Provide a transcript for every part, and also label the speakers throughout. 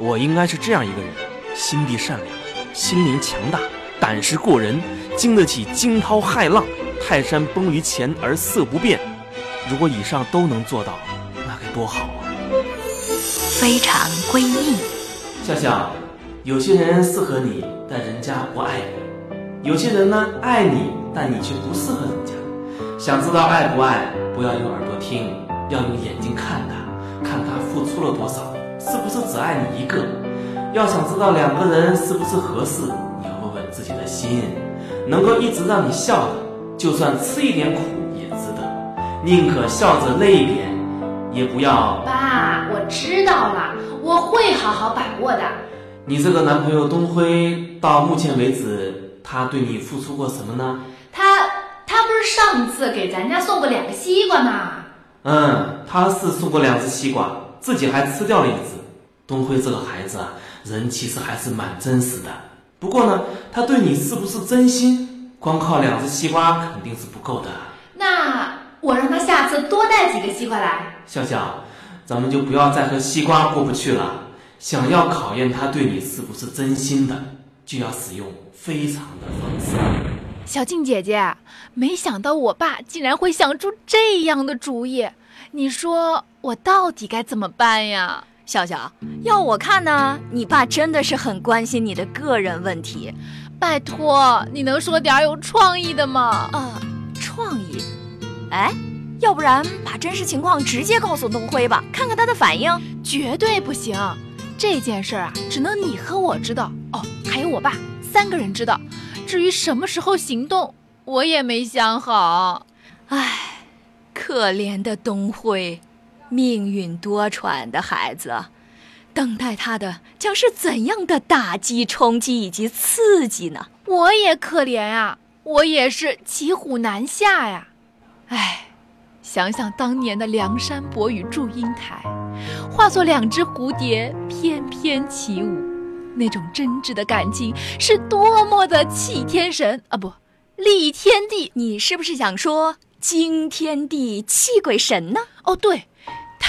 Speaker 1: 我应该是这样一个人：心地善良，心灵强大，胆识过人，经得起惊涛骇浪，泰山崩于前而色不变。如果以上都能做到，那该多好啊！
Speaker 2: 非常闺蜜，
Speaker 1: 笑笑，有些人适合你，但人家不爱你；有些人呢，爱你，但你却不适合人家。想知道爱不爱，不要用耳朵听，要用眼睛看他，看他付出了多少，是不是只爱你一个？要想知道两个人是不是合适，你要问问自己的心，能够一直让你笑的，就算吃一点苦也值得，宁可笑着累一点，也不要。
Speaker 3: 爸，我知道了，我会好好把握的。
Speaker 1: 你这个男朋友东辉，到目前为止，他对你付出过什么呢？
Speaker 3: 他他不是上次给咱家送过两个西瓜吗？
Speaker 1: 嗯，他是送过两只西瓜，自己还吃掉了一只。东辉这个孩子啊，人其实还是蛮真实的。不过呢，他对你是不是真心？光靠两只西瓜肯定是不够的。
Speaker 3: 那我让他下次多带几个西瓜来。
Speaker 1: 笑笑，咱们就不要再和西瓜过不去了。想要考验他对你是不是真心的，就要使用非常的方式。
Speaker 4: 小静姐姐，没想到我爸竟然会想出这样的主意，你说我到底该怎么办呀？
Speaker 2: 笑笑，要我看呢，你爸真的是很关心你的个人问题。
Speaker 4: 拜托，你能说点有创意的吗？
Speaker 2: 啊，创意？哎，要不然把真实情况直接告诉东辉吧，看看他的反应。
Speaker 4: 绝对不行，这件事儿啊，只能你和我知道哦，还有我爸，三个人知道。至于什么时候行动，我也没想好。
Speaker 2: 唉，可怜的东辉，命运多舛的孩子，等待他的将是怎样的打击、冲击以及刺激呢？
Speaker 4: 我也可怜啊，我也是骑虎难下呀。唉，想想当年的梁山伯与祝英台，化作两只蝴蝶翩翩起舞。那种真挚的感情是多么的气天神啊，不，立天地。
Speaker 2: 你是不是想说惊天地泣鬼神呢？
Speaker 4: 哦，对，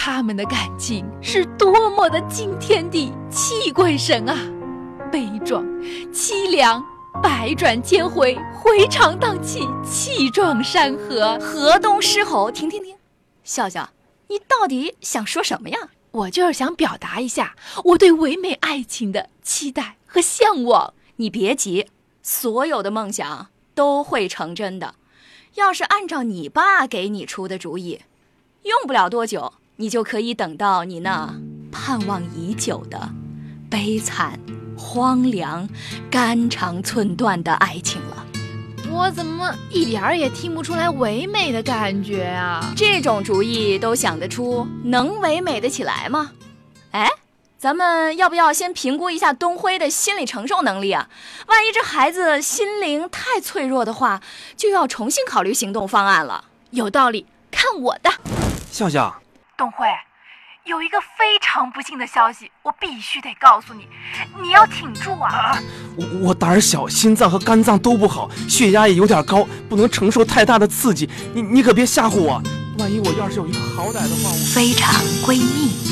Speaker 4: 他们的感情是多么的惊天地泣鬼神啊，悲壮、凄凉、百转千回，回肠荡气，气壮山河，
Speaker 2: 河东狮吼。停停停，笑笑，你到底想说什么呀？
Speaker 4: 我就是想表达一下我对唯美爱情的期待和向往。
Speaker 2: 你别急，所有的梦想都会成真的。要是按照你爸给你出的主意，用不了多久，你就可以等到你那盼望已久的悲惨、荒凉、肝肠寸断的爱情了。
Speaker 4: 我怎么一点儿也听不出来唯美的感觉啊？
Speaker 2: 这种主意都想得出，能唯美得起来吗？哎，咱们要不要先评估一下东辉的心理承受能力啊？万一这孩子心灵太脆弱的话，就要重新考虑行动方案了。
Speaker 4: 有道理，看我的！
Speaker 1: 笑笑，
Speaker 4: 东辉。有一个非常不幸的消息，我必须得告诉你，你要挺住啊！
Speaker 1: 我我胆儿小，心脏和肝脏都不好，血压也有点高，不能承受太大的刺激。你你可别吓唬我，万一我要是有一个好歹的话，我
Speaker 2: 非常闺蜜。